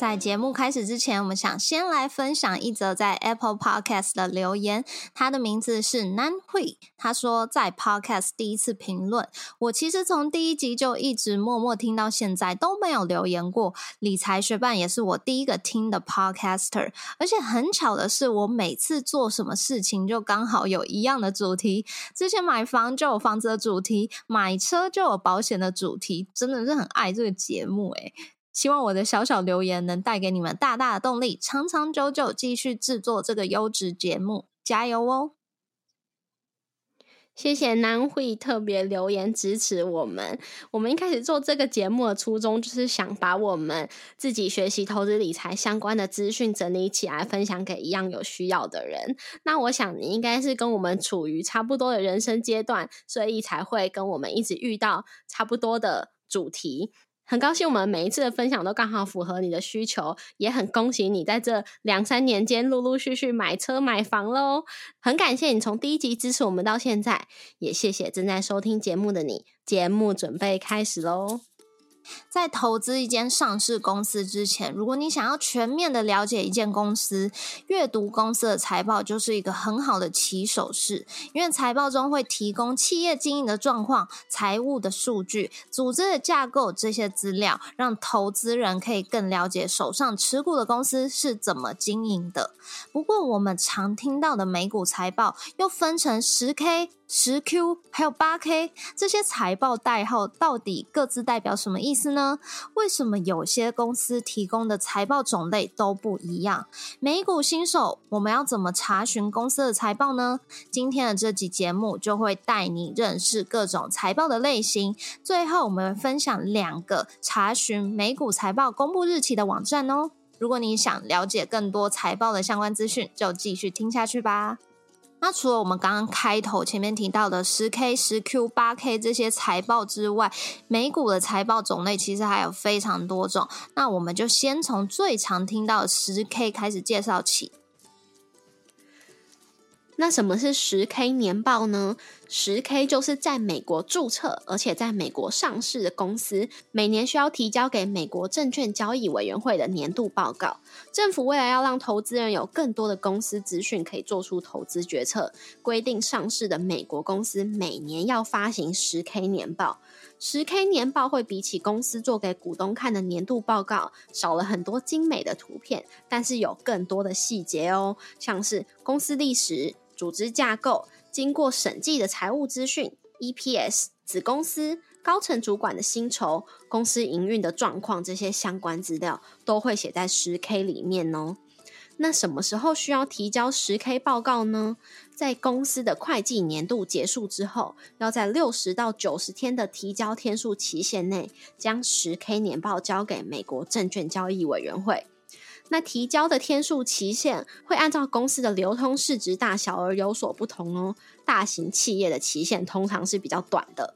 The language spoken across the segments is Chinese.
在节目开始之前，我们想先来分享一则在 Apple Podcast 的留言。他的名字是南慧，他说在 Podcast 第一次评论。我其实从第一集就一直默默听到现在都没有留言过。理财学伴也是我第一个听的 Podcaster，而且很巧的是，我每次做什么事情就刚好有一样的主题。之前买房就有房子的主题，买车就有保险的主题，真的是很爱这个节目诶希望我的小小留言能带给你们大大的动力，长长久久继续制作这个优质节目，加油哦！谢谢南会特别留言支持我们。我们一开始做这个节目的初衷，就是想把我们自己学习投资理财相关的资讯整理起来，分享给一样有需要的人。那我想你应该是跟我们处于差不多的人生阶段，所以才会跟我们一直遇到差不多的主题。很高兴我们每一次的分享都刚好符合你的需求，也很恭喜你在这两三年间陆陆续续买车买房喽！很感谢你从第一集支持我们到现在，也谢谢正在收听节目的你。节目准备开始喽！在投资一间上市公司之前，如果你想要全面的了解一件公司，阅读公司的财报就是一个很好的起手式。因为财报中会提供企业经营的状况、财务的数据、组织的架构这些资料，让投资人可以更了解手上持股的公司是怎么经营的。不过，我们常听到的美股财报又分成十 K。十 Q 还有八 K 这些财报代号到底各自代表什么意思呢？为什么有些公司提供的财报种类都不一样？美股新手我们要怎么查询公司的财报呢？今天的这集节目就会带你认识各种财报的类型。最后我们分享两个查询美股财报公布日期的网站哦。如果你想了解更多财报的相关资讯，就继续听下去吧。那除了我们刚刚开头前面提到的十 K、十 Q、八 K 这些财报之外，美股的财报种类其实还有非常多种。那我们就先从最常听到的十 K 开始介绍起。那什么是十 K 年报呢？十 K 就是在美国注册而且在美国上市的公司，每年需要提交给美国证券交易委员会的年度报告。政府为了要让投资人有更多的公司资讯，可以做出投资决策，规定上市的美国公司每年要发行十 K 年报。十 K 年报会比起公司做给股东看的年度报告少了很多精美的图片，但是有更多的细节哦，像是公司历史。组织架构、经过审计的财务资讯、EPS、子公司、高层主管的薪酬、公司营运的状况，这些相关资料都会写在十 K 里面哦。那什么时候需要提交十 K 报告呢？在公司的会计年度结束之后，要在六十到九十天的提交天数期限内，将十 K 年报交给美国证券交易委员会。那提交的天数期限会按照公司的流通市值大小而有所不同哦。大型企业的期限通常是比较短的，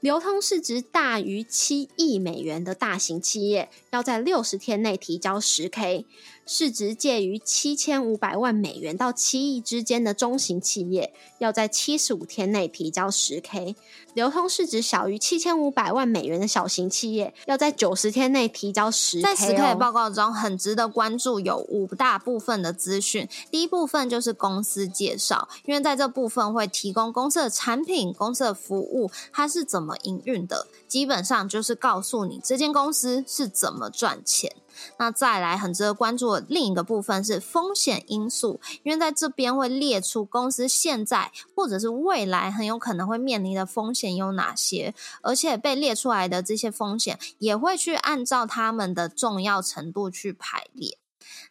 流通市值大于七亿美元的大型企业要在六十天内提交十 K。市值介于七千五百万美元到七亿之间的中型企业，要在七十五天内提交十 K；流通市值小于七千五百万美元的小型企业，要在九十天内提交十 K。在十 K 报告中，很值得关注有五大部分的资讯。第一部分就是公司介绍，因为在这部分会提供公司的产品、公司的服务，它是怎么营运的，基本上就是告诉你这间公司是怎么赚钱。那再来很值得关注的另一个部分是风险因素，因为在这边会列出公司现在或者是未来很有可能会面临的风险有哪些，而且被列出来的这些风险也会去按照他们的重要程度去排列。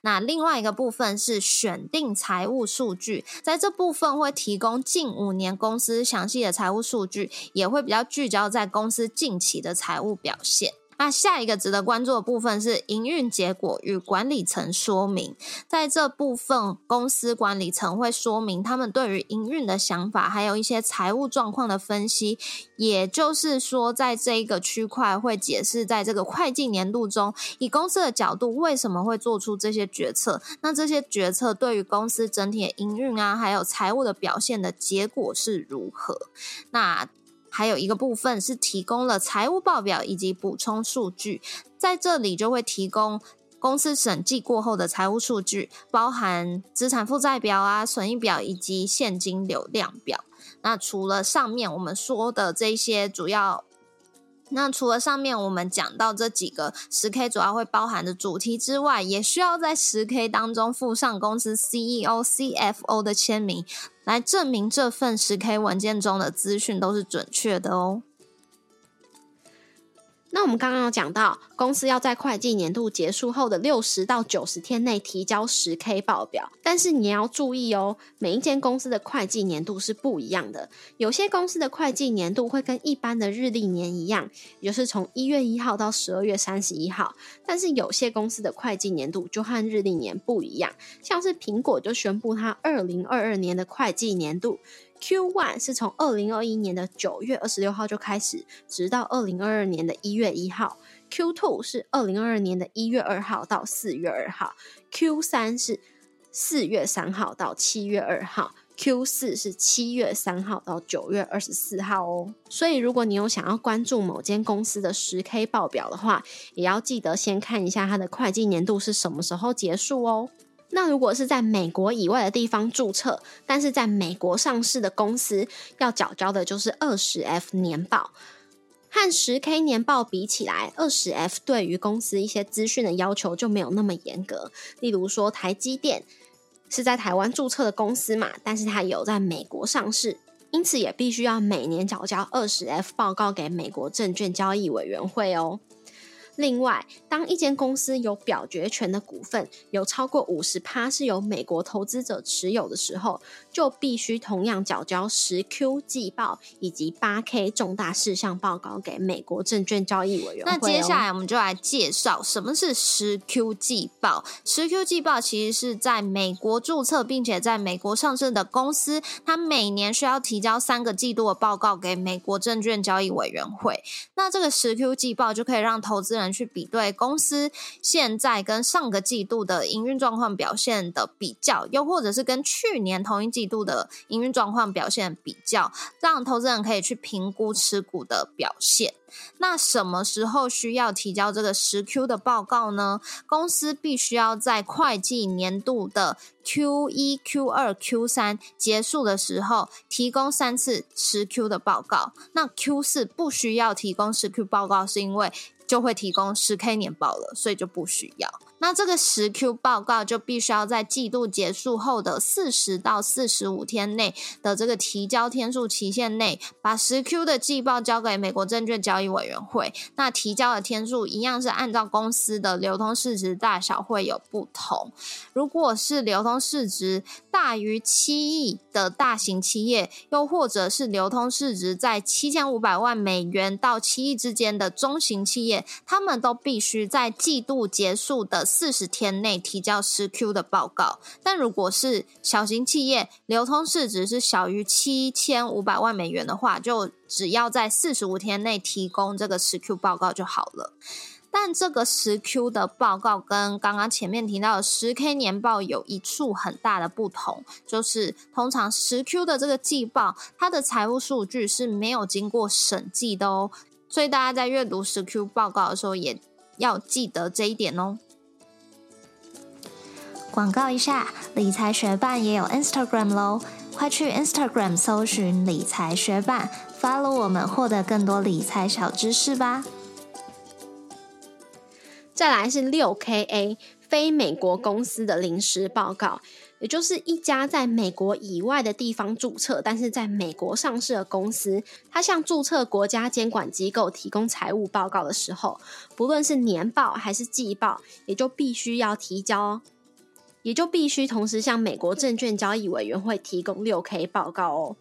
那另外一个部分是选定财务数据，在这部分会提供近五年公司详细的财务数据，也会比较聚焦在公司近期的财务表现。那下一个值得关注的部分是营运结果与管理层说明，在这部分，公司管理层会说明他们对于营运的想法，还有一些财务状况的分析。也就是说，在这一个区块会解释，在这个会计年度中，以公司的角度为什么会做出这些决策？那这些决策对于公司整体的营运啊，还有财务的表现的结果是如何？那。还有一个部分是提供了财务报表以及补充数据，在这里就会提供公司审计过后的财务数据，包含资产负债表啊、损益表以及现金流量表。那除了上面我们说的这些主要。那除了上面我们讲到这几个十 K 主要会包含的主题之外，也需要在十 K 当中附上公司 CEO、CFO 的签名，来证明这份十 K 文件中的资讯都是准确的哦。那我们刚刚有讲到，公司要在会计年度结束后的六十到九十天内提交十 K 报表，但是你要注意哦，每一间公司的会计年度是不一样的。有些公司的会计年度会跟一般的日历年一样，也就是从一月一号到十二月三十一号，但是有些公司的会计年度就和日历年不一样，像是苹果就宣布它二零二二年的会计年度。Q one 是从二零二一年的九月二十六号就开始，直到二零二二年的一月一号。Q two 是二零二二年的一月二号到四月二号。Q 三是四月三号到七月二号。Q 四是七月三号到九月二十四号哦。所以，如果你有想要关注某间公司的十 K 报表的话，也要记得先看一下它的会计年度是什么时候结束哦。那如果是在美国以外的地方注册，但是在美国上市的公司，要缴交的就是二十 F 年报。和十 K 年报比起来，二十 F 对于公司一些资讯的要求就没有那么严格。例如说，台积电是在台湾注册的公司嘛，但是它有在美国上市，因此也必须要每年缴交二十 F 报告给美国证券交易委员会哦。另外，当一间公司有表决权的股份有超过五十趴是由美国投资者持有的时候，就必须同样缴交十 Q 季报以及八 K 重大事项报告给美国证券交易委员会。那接下来我们就来介绍什么是十 Q 季报。十 Q 季报其实是在美国注册并且在美国上市的公司，它每年需要提交三个季度的报告给美国证券交易委员会。那这个十 Q 季报就可以让投资人。去比对公司现在跟上个季度的营运状况表现的比较，又或者是跟去年同一季度的营运状况表现比较，让投资人可以去评估持股的表现。那什么时候需要提交这个十 Q 的报告呢？公司必须要在会计年度的 Q 一、Q 二、Q 三结束的时候提供三次十 Q 的报告。那 Q 四不需要提供十 Q 报告，是因为就会提供十 K 年报了，所以就不需要。那这个十 Q 报告就必须要在季度结束后的四十到四十五天内的这个提交天数期限内，把十 Q 的季报交给美国证券交易委员会。那提交的天数一样是按照公司的流通市值大小会有不同。如果是流通市值大于七亿的大型企业，又或者是流通市值在七千五百万美元到七亿之间的中型企业，他们都必须在季度结束的。四十天内提交十 Q 的报告，但如果是小型企业，流通市值是小于七千五百万美元的话，就只要在四十五天内提供这个十 Q 报告就好了。但这个十 Q 的报告跟刚刚前面提到的十 K 年报有一处很大的不同，就是通常十 Q 的这个季报，它的财务数据是没有经过审计的哦，所以大家在阅读十 Q 报告的时候，也要记得这一点哦。广告一下，理财学办也有 Instagram 喽，快去 Instagram 搜寻理财学办，follow 我们，获得更多理财小知识吧。再来是六 KA 非美国公司的临时报告，也就是一家在美国以外的地方注册，但是在美国上市的公司，它向注册国家监管机构提供财务报告的时候，不论是年报还是季报，也就必须要提交。也就必须同时向美国证券交易委员会提供六 K 报告哦。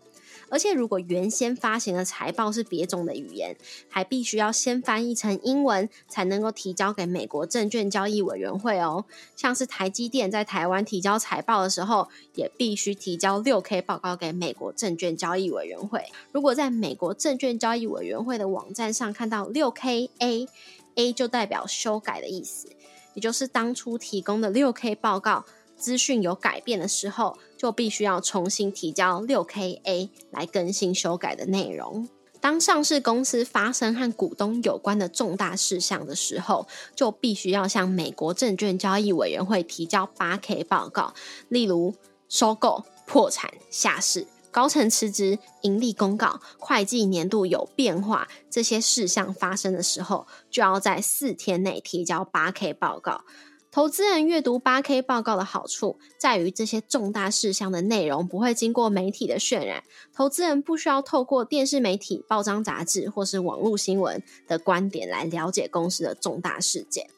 而且如果原先发行的财报是别种的语言，还必须要先翻译成英文，才能够提交给美国证券交易委员会哦。像是台积电在台湾提交财报的时候，也必须提交六 K 报告给美国证券交易委员会。如果在美国证券交易委员会的网站上看到六 K A，A 就代表修改的意思，也就是当初提供的六 K 报告。资讯有改变的时候，就必须要重新提交六 K A 来更新修改的内容。当上市公司发生和股东有关的重大事项的时候，就必须要向美国证券交易委员会提交八 K 报告，例如收购、破产、下市、高层辞职、盈利公告、会计年度有变化这些事项发生的时候，就要在四天内提交八 K 报告。投资人阅读八 K 报告的好处在于，这些重大事项的内容不会经过媒体的渲染，投资人不需要透过电视媒体、报章杂志或是网络新闻的观点来了解公司的重大事件。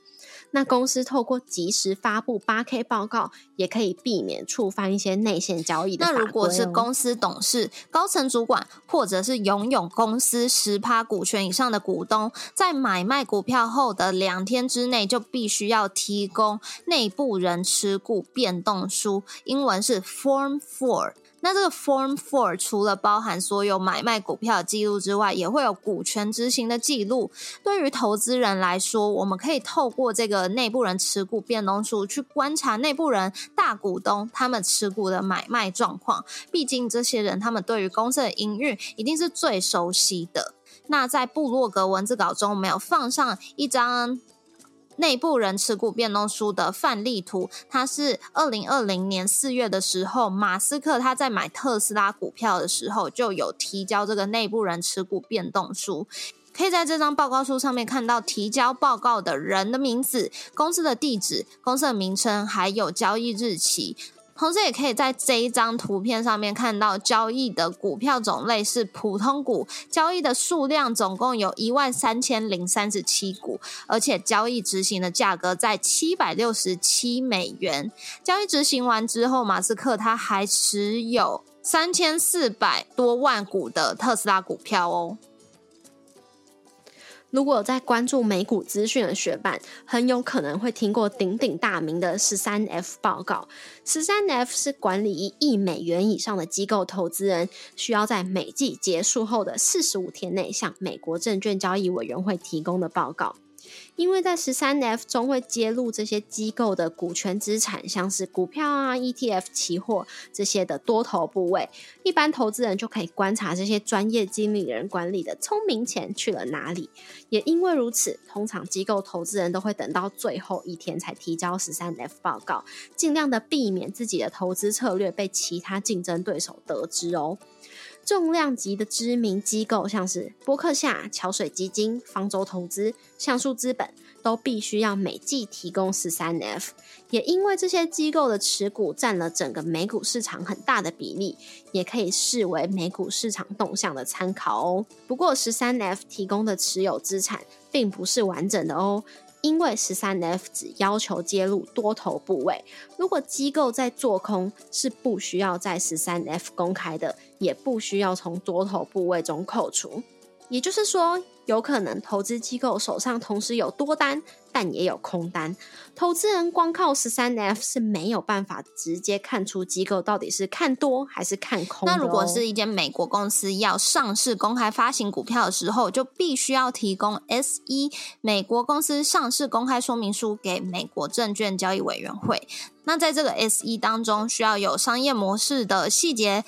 那公司透过及时发布八 K 报告，也可以避免触犯一些内线交易的那如果是公司董事、高层主管，或者是拥有公司十趴股权以上的股东，在买卖股票后的两天之内，就必须要提供内部人持股变动书，英文是 Form Four。那这个 Form Four 除了包含所有买卖股票的记录之外，也会有股权执行的记录。对于投资人来说，我们可以透过这个内部人持股变动数去观察内部人大股东他们持股的买卖状况。毕竟这些人他们对于公司的营运一定是最熟悉的。那在布洛格文字稿中，我们有放上一张。内部人持股变动书的范例图，它是二零二零年四月的时候，马斯克他在买特斯拉股票的时候就有提交这个内部人持股变动书，可以在这张报告书上面看到提交报告的人的名字、公司的地址、公司的名称，还有交易日期。同时，也可以在这一张图片上面看到交易的股票种类是普通股，交易的数量总共有一万三千零三十七股，而且交易执行的价格在七百六十七美元。交易执行完之后，马斯克他还持有三千四百多万股的特斯拉股票哦。如果有在关注美股资讯的学伴，很有可能会听过鼎鼎大名的十三 F 报告。十三 F 是管理一亿美元以上的机构投资人，需要在每季结束后的四十五天内向美国证券交易委员会提供的报告。因为在十三 F 中会揭露这些机构的股权资产，像是股票啊、ETF、期货这些的多头部位，一般投资人就可以观察这些专业经理人管理的聪明钱去了哪里。也因为如此，通常机构投资人都会等到最后一天才提交十三 F 报告，尽量的避免自己的投资策略被其他竞争对手得知哦。重量级的知名机构，像是波克夏、桥水基金、方舟投资、橡树资本，都必须要每季提供十三 F。也因为这些机构的持股占了整个美股市场很大的比例，也可以视为美股市场动向的参考哦。不过，十三 F 提供的持有资产并不是完整的哦。因为十三 F 只要求揭露多头部位，如果机构在做空，是不需要在十三 F 公开的，也不需要从多头部位中扣除。也就是说。有可能投资机构手上同时有多单，但也有空单。投资人光靠十三 F 是没有办法直接看出机构到底是看多还是看空。那如果是一间美国公司要上市公开发行股票的时候，就必须要提供 S 一美国公司上市公开说明书给美国证券交易委员会。那在这个 S 一当中，需要有商业模式的细节。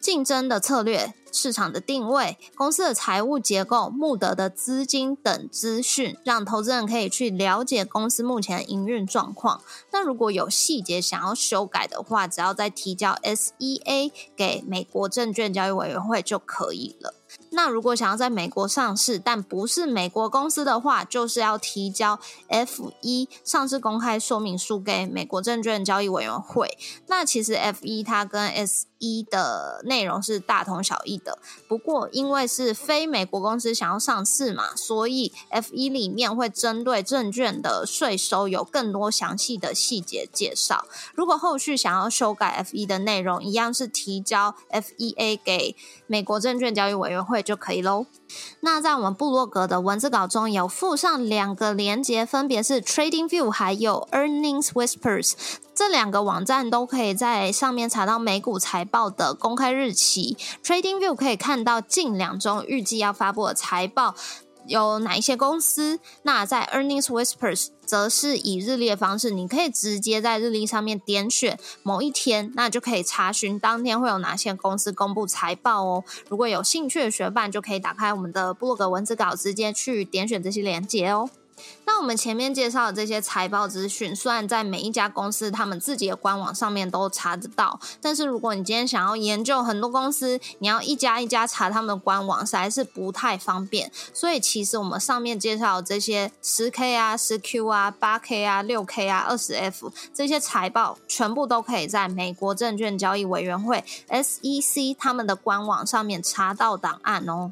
竞争的策略、市场的定位、公司的财务结构、募得的资金等资讯，让投资人可以去了解公司目前营运状况。那如果有细节想要修改的话，只要再提交 SEA 给美国证券交易委员会就可以了。那如果想要在美国上市，但不是美国公司的话，就是要提交 F 一上市公开说明书给美国证券交易委员会。那其实 F 一它跟 S 一的内容是大同小异的。不过因为是非美国公司想要上市嘛，所以 F 一里面会针对证券的税收有更多详细的细节介绍。如果后续想要修改 F 一的内容，一样是提交 F E A 给美国证券交易委员会就可以喽。那在我们部落格的文字稿中有附上两个连接，分别是 TradingView 还有 Earnings Whispers，这两个网站都可以在上面查到美股财报的公开日期。TradingView 可以看到近两周预计要发布的财报。有哪一些公司？那在 Earnings Whispers 则是以日历的方式，你可以直接在日历上面点选某一天，那就可以查询当天会有哪些公司公布财报哦。如果有兴趣的学伴，就可以打开我们的布洛格文字稿，直接去点选这些链接哦。那我们前面介绍的这些财报资讯，虽然在每一家公司他们自己的官网上面都查得到，但是如果你今天想要研究很多公司，你要一家一家查他们的官网，实在是不太方便。所以其实我们上面介绍这些十 K 啊、十 Q 啊、八 K 啊、六 K 啊、二十 F 这些财报，全部都可以在美国证券交易委员会 SEC 他们的官网上面查到档案哦。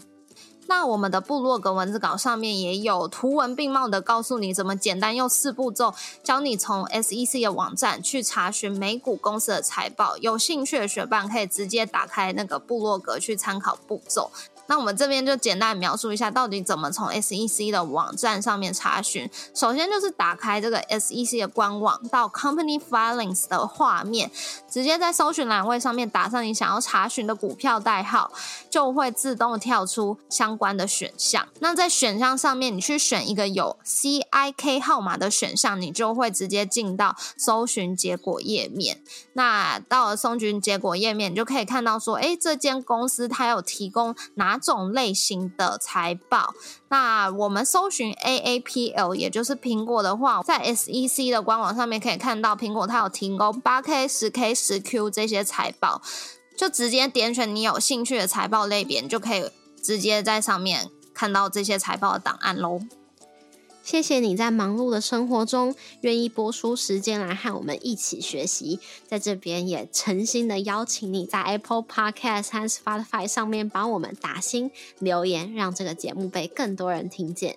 那我们的部落格文字稿上面也有图文并茂的告诉你怎么简单用四步骤教你从 SEC 的网站去查询美股公司的财报。有兴趣的学伴可以直接打开那个部落格去参考步骤。那我们这边就简单描述一下，到底怎么从 SEC 的网站上面查询。首先就是打开这个 SEC 的官网，到 Company Filings 的画面，直接在搜寻栏位上面打上你想要查询的股票代号，就会自动跳出相关的选项。那在选项上面，你去选一个有 CIK 号码的选项，你就会直接进到搜寻结果页面。那到了搜寻结果页面，你就可以看到说，哎，这间公司它有提供哪？种类型的财报，那我们搜寻 A A P L，也就是苹果的话，在 S E C 的官网上面可以看到，苹果它有提供八 K、十 K、十 Q 这些财报，就直接点选你有兴趣的财报类别，就可以直接在上面看到这些财报的档案喽。谢谢你在忙碌的生活中愿意播出时间来和我们一起学习，在这边也诚心的邀请你在 Apple Podcast 和 Spotify 上面帮我们打新留言，让这个节目被更多人听见。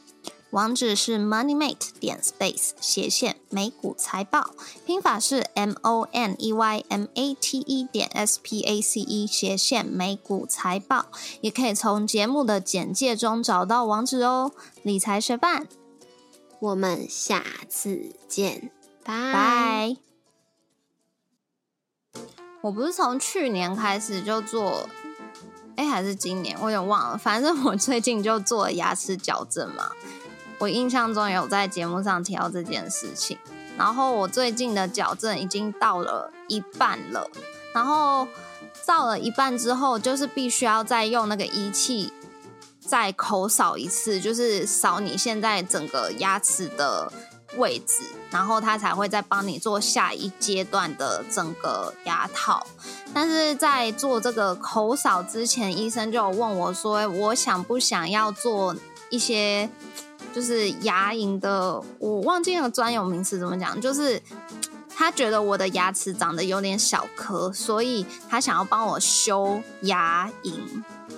网址是 moneymate 点 space 斜线美股财报，拼法是 m o n e y m a t e 点 s p a c e 斜线美股财报，也可以从节目的简介中找到网址哦。理财学伴，我们下次见，拜拜。我不是从去年开始就做，哎，还是今年，我有点忘了。反正我最近就做了牙齿矫正嘛。我印象中有在节目上提到这件事情，然后我最近的矫正已经到了一半了，然后到了一半之后，就是必须要再用那个仪器再口扫一次，就是扫你现在整个牙齿的位置，然后他才会再帮你做下一阶段的整个牙套。但是在做这个口扫之前，医生就有问我说，我想不想要做一些。就是牙龈的，我忘记那个专有名词怎么讲。就是他觉得我的牙齿长得有点小颗，所以他想要帮我修牙龈，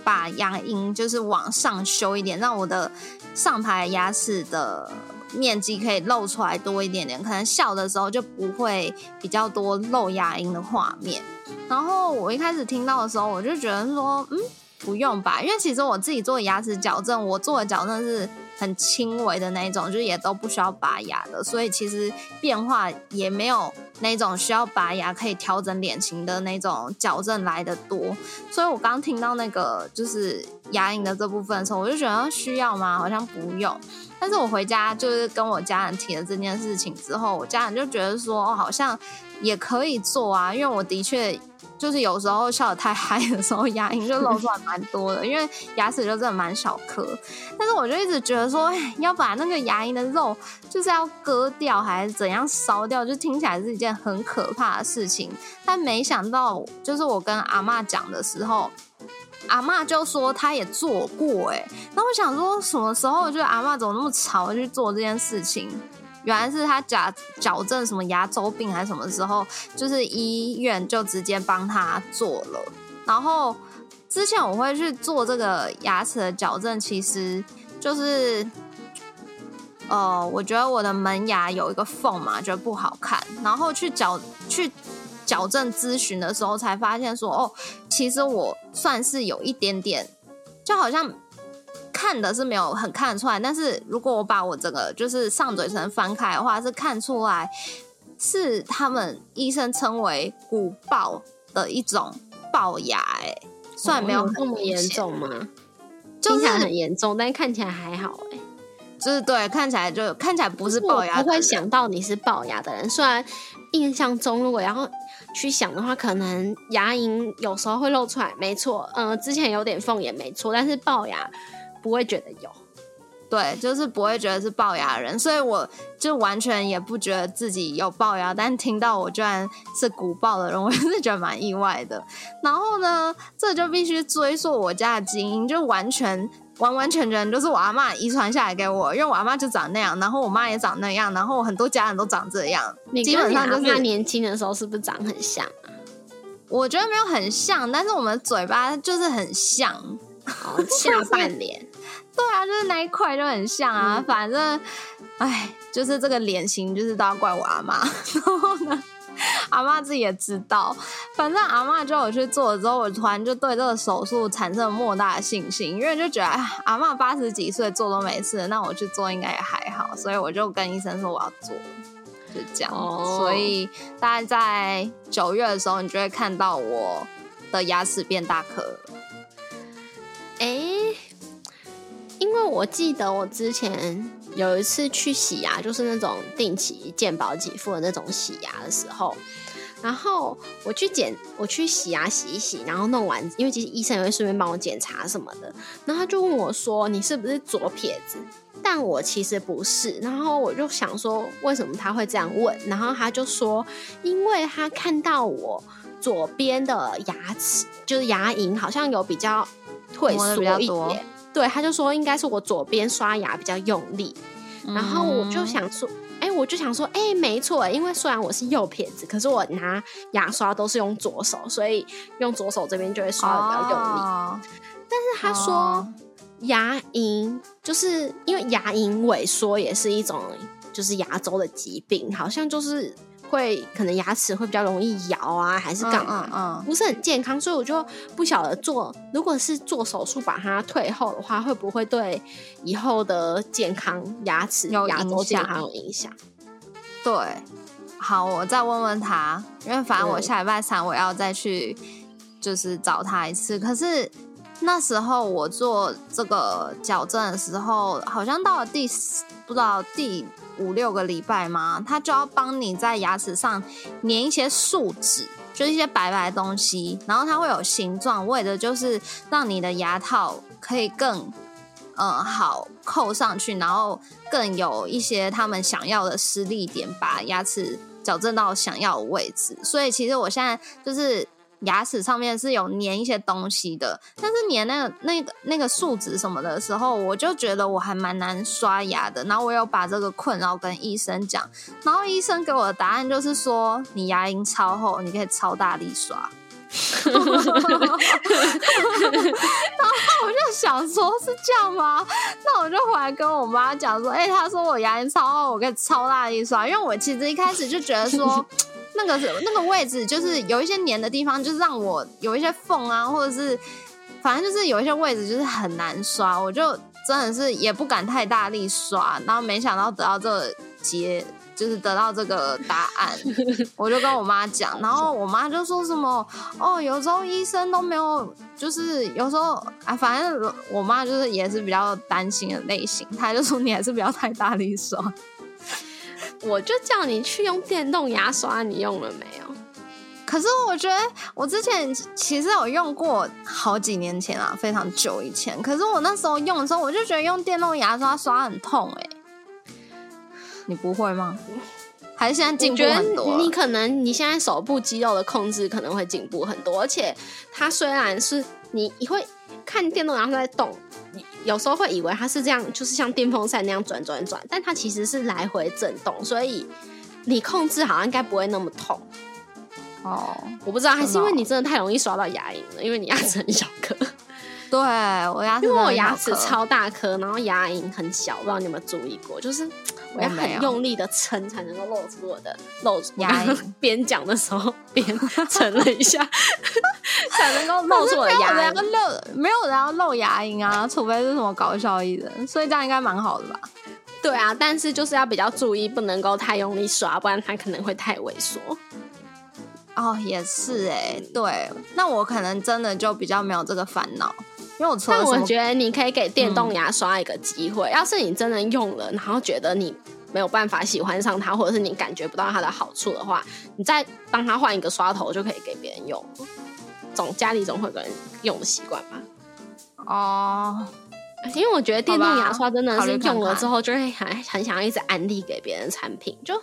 把牙龈就是往上修一点，让我的上排牙齿的面积可以露出来多一点点，可能笑的时候就不会比较多露牙龈的画面。然后我一开始听到的时候，我就觉得说，嗯，不用吧，因为其实我自己做牙齿矫正，我做的矫正是。很轻微的那一种，就是也都不需要拔牙的，所以其实变化也没有那种需要拔牙可以调整脸型的那种矫正来的多。所以我刚听到那个就是牙龈的这部分的时候，我就觉得需要吗？好像不用。但是我回家就是跟我家人提了这件事情之后，我家人就觉得说，哦，好像也可以做啊，因为我的确。就是有时候笑得太嗨的时候，牙龈就露出来蛮多的，因为牙齿就真的蛮小颗。但是我就一直觉得说，要把那个牙龈的肉就是要割掉，还是怎样烧掉，就听起来是一件很可怕的事情。但没想到，就是我跟阿妈讲的时候，阿妈就说她也做过。哎，那我想说，什么时候就阿妈怎么那么潮去做这件事情？原来是他矫矫正什么牙周病还是什么时候，就是医院就直接帮他做了。然后之前我会去做这个牙齿的矫正，其实就是，呃，我觉得我的门牙有一个缝嘛，觉得不好看，然后去矫去矫正咨询的时候，才发现说，哦，其实我算是有一点点，就好像。看的是没有很看得出来，但是如果我把我整个就是上嘴唇翻开的话，是看出来是他们医生称为骨爆的一种龅牙，哎，虽然没有那么严重吗？听起来很严重，但看起来还好，哎，就是对，看起来就看起来不是龅牙，不会想到你是龅牙的人。虽然印象中如果然后去想的话，可能牙龈有时候会露出来，没错，嗯，之前有点缝也没错，但是龅牙。不会觉得有，对，就是不会觉得是龅牙人，所以我就完全也不觉得自己有龅牙。但听到我居然是古龅的人，我 是觉得蛮意外的。然后呢，这就必须追溯我家的基因，就完全完完全全就是我阿妈遗传下来给我，因为我阿妈就长那样，然后我妈也长那样，然后很多家人都长这样。基本上就是年轻的时候是不是长很像啊？我觉得没有很像，但是我们嘴巴就是很像。下半脸，对啊，就是那一块就很像啊。反正，哎，就是这个脸型，就是都要怪我阿妈。然后呢，阿妈自己也知道。反正阿妈叫我去做了之后，我突然就对这个手术产生了莫大的信心，因为就觉得，哎，阿妈八十几岁做都没事，那我去做应该也还好。所以我就跟医生说我要做，就这样。所以大概在九月的时候，你就会看到我的牙齿变大颗。哎，因为我记得我之前有一次去洗牙，就是那种定期健保给付的那种洗牙的时候，然后我去检，我去洗牙洗一洗，然后弄完，因为其实医生也会顺便帮我检查什么的，然后他就问我说：“你是不是左撇子？”但我其实不是，然后我就想说，为什么他会这样问？然后他就说，因为他看到我左边的牙齿，就是牙龈好像有比较。退缩一点，对，他就说应该是我左边刷牙比较用力，然后我就想说，哎，我就想说，哎，没错，因为虽然我是右撇子，可是我拿牙刷都是用左手，所以用左手这边就会刷的比较用力。但是他说牙龈就是因为牙龈萎缩也是一种就是牙周的疾病，好像就是。会可能牙齿会比较容易摇啊，还是干嘛？不是很健康，所以我就不晓得做。如果是做手术把它退后的话，会不会对以后的健康牙齿、牙周健康有影响？对，好，我再问问他，因为反正我下礼拜三我要再去，就是找他一次。可是那时候我做这个矫正的时候，好像到了第不知道第。五六个礼拜吗？他就要帮你在牙齿上粘一些树脂，就是一些白白的东西，然后它会有形状，为的就是让你的牙套可以更嗯好扣上去，然后更有一些他们想要的施力点，把牙齿矫正到想要的位置。所以其实我现在就是。牙齿上面是有粘一些东西的，但是粘那个、那个、那个树脂什么的时候，我就觉得我还蛮难刷牙的。然后我有把这个困扰跟医生讲，然后医生给我的答案就是说，你牙龈超厚，你可以超大力刷。然后我就想说，是这样吗？那我就回来跟我妈讲说，哎，他说我牙龈超厚，我可以超大力刷，因为我其实一开始就觉得说。那个是那个位置，就是有一些粘的地方，就是让我有一些缝啊，或者是反正就是有一些位置就是很难刷，我就真的是也不敢太大力刷，然后没想到得到这个结，就是得到这个答案，我就跟我妈讲，然后我妈就说什么哦，有时候医生都没有，就是有时候啊，反正我妈就是也是比较担心的类型，她就说你还是不要太大力刷。我就叫你去用电动牙刷，你用了没有？可是我觉得我之前其实有用过，好几年前啊，非常久以前。可是我那时候用的时候，我就觉得用电动牙刷刷很痛哎、你不会吗？还是现在进步我觉得很多？你可能你现在手部肌肉的控制可能会进步很多，而且它虽然是你你会看电动牙刷在动，你有时候会以为它是这样，就是像电风扇那样转转转，但它其实是来回震动，所以你控制好像应该不会那么痛。哦，我不知道，还是因为你真的太容易刷到牙龈了，因为你牙齿很小颗。对我牙齿因为我牙齿超大颗，然后牙龈很小，不知道你有没有注意过？就是我要很用力的撑才能够露出我的露出牙龈。边讲的时候边撑了一下，才能够露出我的牙龈。露，没有人要露牙龈啊，除非是什么搞笑艺人，所以这样应该蛮好的吧？对啊，但是就是要比较注意，不能够太用力刷，不然它可能会太萎缩。哦，也是哎、对，那我可能真的就比较没有这个烦恼，因为我除了但我觉得你可以给电动牙刷一个机会，要是你真的用了，然后觉得你没有办法喜欢上它，或者是你感觉不到它的好处的话，你再帮它换一个刷头，就可以给别人用。总家里总会有个人用的习惯吧。哦，因为我觉得电动牙刷真的是用了之后就会很很想要一直安利给别人的产品，就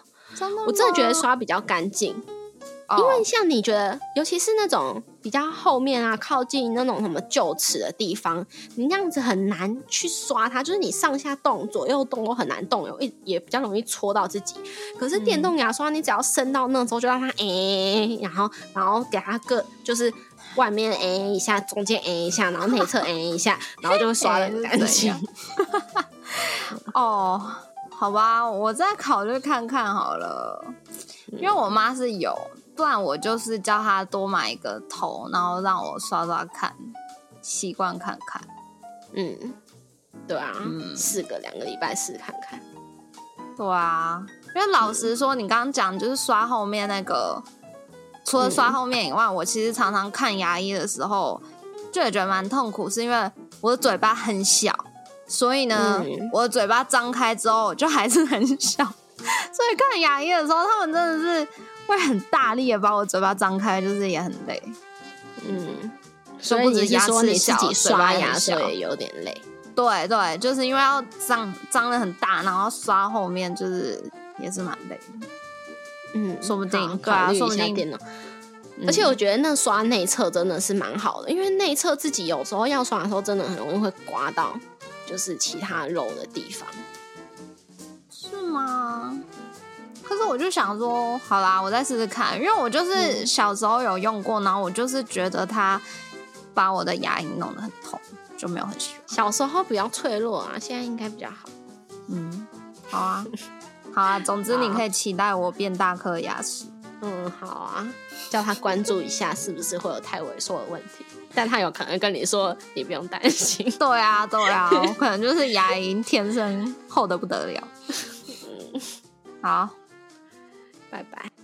我真的觉得刷比较干净，哦，因为像你觉得，尤其是那种比较后面啊，靠近那种什么臼齿的地方，你那样子很难去刷它，就是你上下动、左右动都很难动，有一也比较容易戳到自己。可是电动牙刷，你只要伸到那时候，就让它诶、然后然后给它个就是。外面诶、一下，中间诶、一下，然后内侧诶、一下，然后就会刷的很干净。哦，好吧，我再考虑看看好了，因为我妈是有，不然我就是叫他多买一个头，然后让我刷刷看，习惯看看。嗯，对啊，嗯试个两个礼拜试看看。对啊，因为老实说，你刚刚讲就是刷后面那个，除了刷后面以外，我其实常常看牙医的时候，就也觉得蛮痛苦，是因为我的嘴巴很小，所以呢，嗯我的嘴巴张开之后就还是很小，所以看牙医的时候，他们真的是会很大力的把我嘴巴张开，就是也很累。嗯，所以你是说你自己小刷牙所以有点累？对对，就是因为要张张的很大，然后刷后面就是也是蛮累的。嗯，说不定对啊说不定而且我觉得那刷内侧真的是蛮好的，因为内侧自己有时候要刷的时候，真的很容易会刮到，就是其他肉的地方。可是我就想说，好啦，我再试试看，因为我就是小时候有用过，然后我就是觉得它把我的牙龈弄得很痛，就没有很喜欢。小时候比较脆弱啊，现在应该比较好。嗯，好啊，好啊，总之你可以期待我变大颗牙齿。嗯，好啊，叫他关注一下是不是会有太萎缩的问题，但他有可能跟你说你不用担心。对啊，对啊，我可能就是牙龈天生厚的不得了。好。拜拜。